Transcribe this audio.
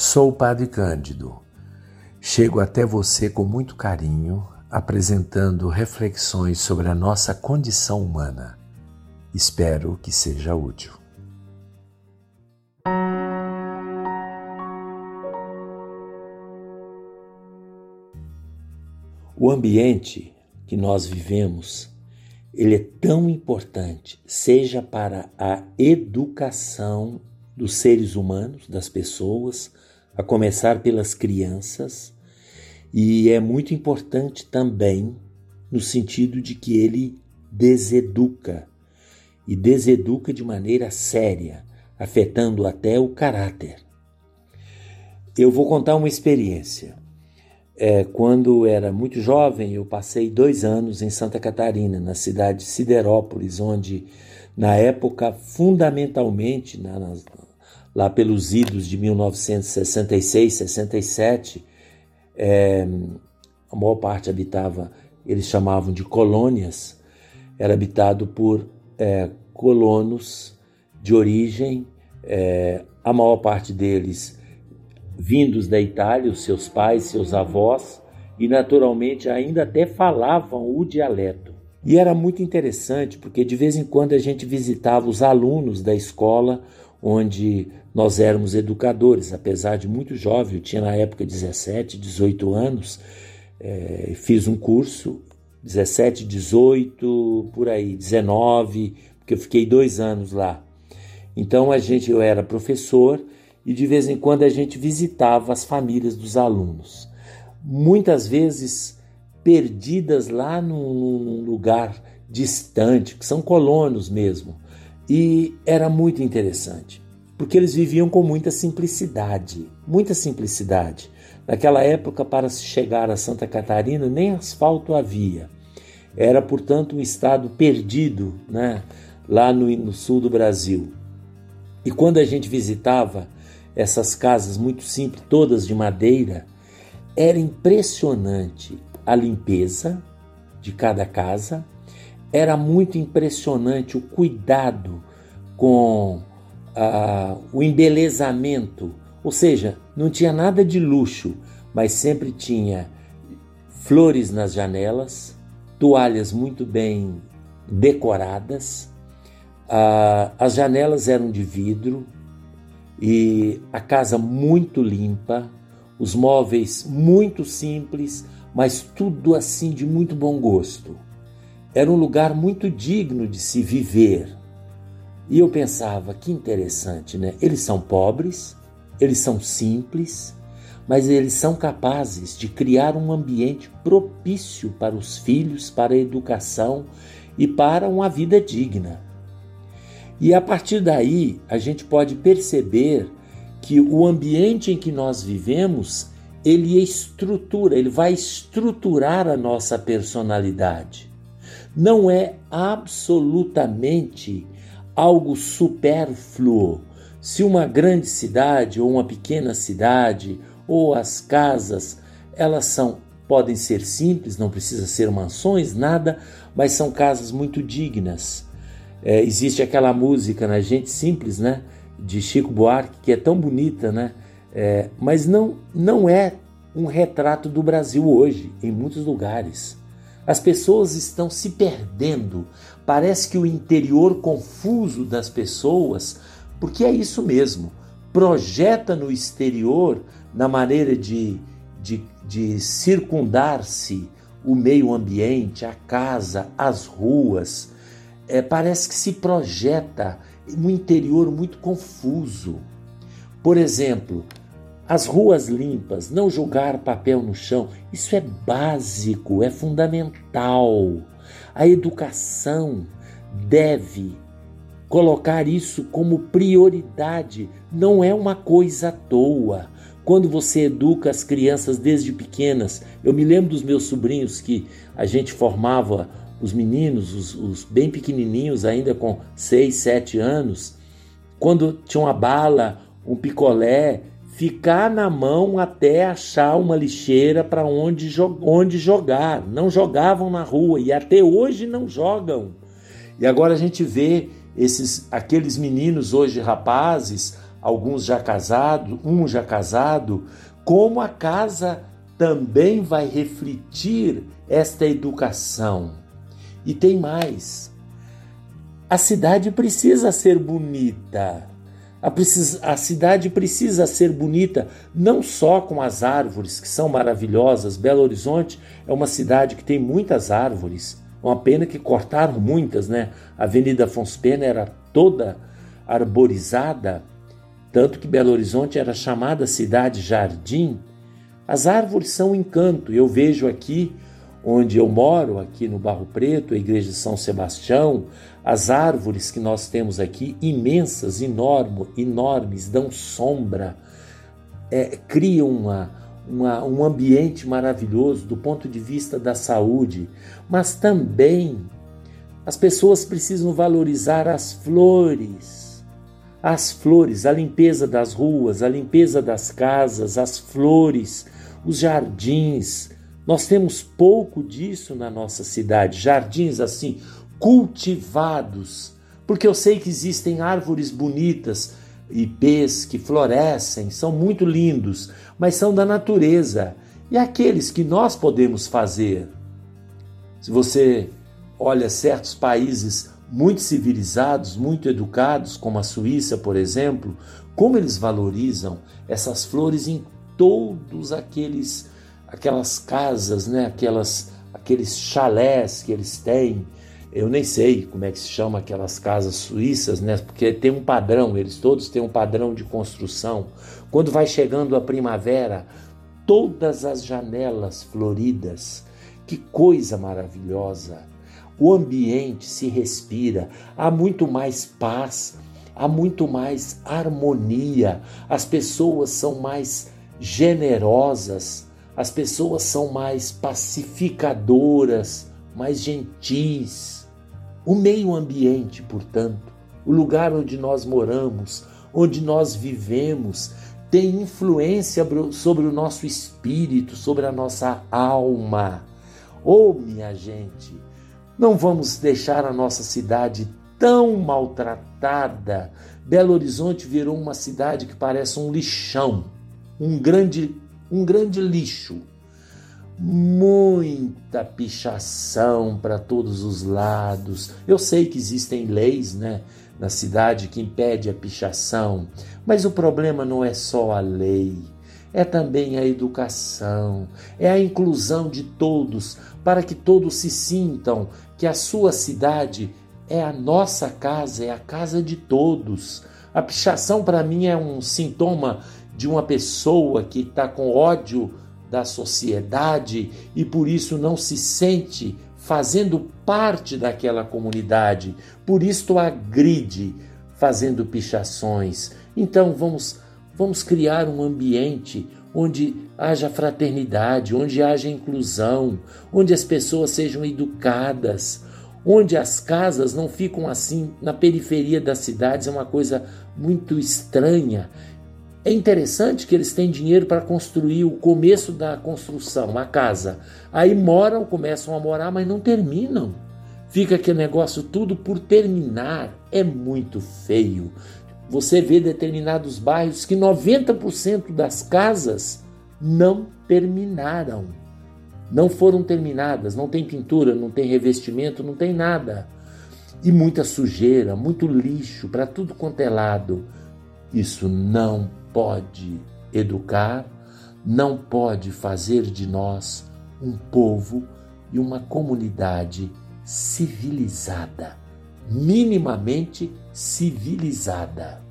Sou o Padre Cândido. Chego até você com muito carinho, apresentando reflexões sobre a nossa condição humana. Espero que seja útil. O ambiente que nós vivemos, ele é tão importante, seja para a educação dos seres humanos, das pessoas, a começar pelas crianças, e é muito importante também no sentido de que ele deseduca e deseduca de maneira séria, afetando até o caráter. Eu vou contar uma experiência. É, quando era muito jovem, eu passei dois anos em Santa Catarina, na cidade de Siderópolis, onde, na época, fundamentalmente, na, na, lá pelos idos de 1966, 67, é, a maior parte habitava, eles chamavam de colônias, era habitado por é, colonos de origem, é, a maior parte deles vindos da Itália, os seus pais, seus avós, e naturalmente ainda até falavam o dialeto. E era muito interessante porque de vez em quando a gente visitava os alunos da escola onde nós éramos educadores, apesar de muito jovem, eu tinha na época 17, 18 anos, é, fiz um curso, 17, 18, por aí, 19, porque eu fiquei dois anos lá. Então a gente, eu era professor e de vez em quando a gente visitava as famílias dos alunos. Muitas vezes perdidas lá num, num lugar distante, que são colonos mesmo. E era muito interessante, porque eles viviam com muita simplicidade, muita simplicidade. Naquela época, para se chegar a Santa Catarina, nem asfalto havia. Era, portanto, um estado perdido né, lá no, no sul do Brasil. E quando a gente visitava essas casas muito simples, todas de madeira, era impressionante a limpeza de cada casa, era muito impressionante o cuidado com uh, o embelezamento, ou seja, não tinha nada de luxo, mas sempre tinha flores nas janelas, toalhas muito bem decoradas, uh, as janelas eram de vidro, e a casa muito limpa, os móveis muito simples, mas tudo assim de muito bom gosto. Era um lugar muito digno de se viver. E eu pensava, que interessante, né? Eles são pobres, eles são simples, mas eles são capazes de criar um ambiente propício para os filhos, para a educação e para uma vida digna. E a partir daí, a gente pode perceber que o ambiente em que nós vivemos, ele estrutura, ele vai estruturar a nossa personalidade. Não é absolutamente algo supérfluo. Se uma grande cidade ou uma pequena cidade ou as casas, elas são podem ser simples, não precisa ser mansões, nada, mas são casas muito dignas é, existe aquela música, né, Gente Simples, né, de Chico Buarque, que é tão bonita, né, é, mas não, não é um retrato do Brasil hoje, em muitos lugares. As pessoas estão se perdendo. Parece que o interior confuso das pessoas, porque é isso mesmo, projeta no exterior, na maneira de, de, de circundar-se o meio ambiente, a casa, as ruas, é, parece que se projeta um interior muito confuso. Por exemplo, as ruas limpas, não jogar papel no chão, isso é básico, é fundamental. A educação deve colocar isso como prioridade, não é uma coisa à toa. Quando você educa as crianças desde pequenas, eu me lembro dos meus sobrinhos que a gente formava os meninos, os, os bem pequenininhos, ainda com 6, 7 anos, quando tinha uma bala, um picolé, ficar na mão até achar uma lixeira para onde, onde jogar. Não jogavam na rua e até hoje não jogam. E agora a gente vê esses aqueles meninos hoje rapazes alguns já casados, um já casado, como a casa também vai refletir esta educação. E tem mais. A cidade precisa ser bonita. A, precisa, a, cidade precisa ser bonita não só com as árvores, que são maravilhosas. Belo Horizonte é uma cidade que tem muitas árvores. Uma pena que cortaram muitas, né? A Avenida Afonso Pena era toda arborizada, tanto que Belo Horizonte era chamada cidade jardim. As árvores são um encanto. Eu vejo aqui onde eu moro, aqui no Barro Preto, a igreja de São Sebastião, as árvores que nós temos aqui, imensas, enorme, enormes, dão sombra, é, criam uma, uma, um ambiente maravilhoso do ponto de vista da saúde, mas também as pessoas precisam valorizar as flores. As flores, a limpeza das ruas, a limpeza das casas, as flores, os jardins. Nós temos pouco disso na nossa cidade, jardins assim, cultivados, porque eu sei que existem árvores bonitas, ipês que florescem, são muito lindos, mas são da natureza. E aqueles que nós podemos fazer. Se você olha certos países muito civilizados, muito educados, como a Suíça, por exemplo, como eles valorizam essas flores em todos aqueles aquelas casas, né, aquelas aqueles chalés que eles têm eu nem sei como é que se chama aquelas casas suíças, né? Porque tem um padrão, eles todos têm um padrão de construção. Quando vai chegando a primavera, todas as janelas floridas, que coisa maravilhosa! O ambiente se respira, há muito mais paz, há muito mais harmonia, as pessoas são mais generosas, as pessoas são mais pacificadoras, mais gentis o meio ambiente, portanto, o lugar onde nós moramos, onde nós vivemos, tem influência sobre o nosso espírito, sobre a nossa alma. Oh, minha gente, não vamos deixar a nossa cidade tão maltratada. Belo Horizonte virou uma cidade que parece um lixão, um grande, um grande lixo muita pichação para todos os lados. Eu sei que existem leis, né, na cidade que impede a pichação, mas o problema não é só a lei, é também a educação, é a inclusão de todos, para que todos se sintam que a sua cidade é a nossa casa, é a casa de todos. A pichação para mim é um sintoma de uma pessoa que está com ódio da sociedade e por isso não se sente fazendo parte daquela comunidade, por isso agride fazendo pichações. Então vamos vamos criar um ambiente onde haja fraternidade, onde haja inclusão, onde as pessoas sejam educadas, onde as casas não ficam assim na periferia das cidades, é uma coisa muito estranha. É interessante que eles têm dinheiro para construir o começo da construção, a casa. Aí moram, começam a morar, mas não terminam. Fica aquele negócio tudo por terminar. É muito feio. Você vê determinados bairros que 90% das casas não terminaram. Não foram terminadas, não tem pintura, não tem revestimento, não tem nada. E muita sujeira, muito lixo para tudo quanto é lado. Isso não pode educar, não pode fazer de nós um povo e uma comunidade civilizada, minimamente civilizada.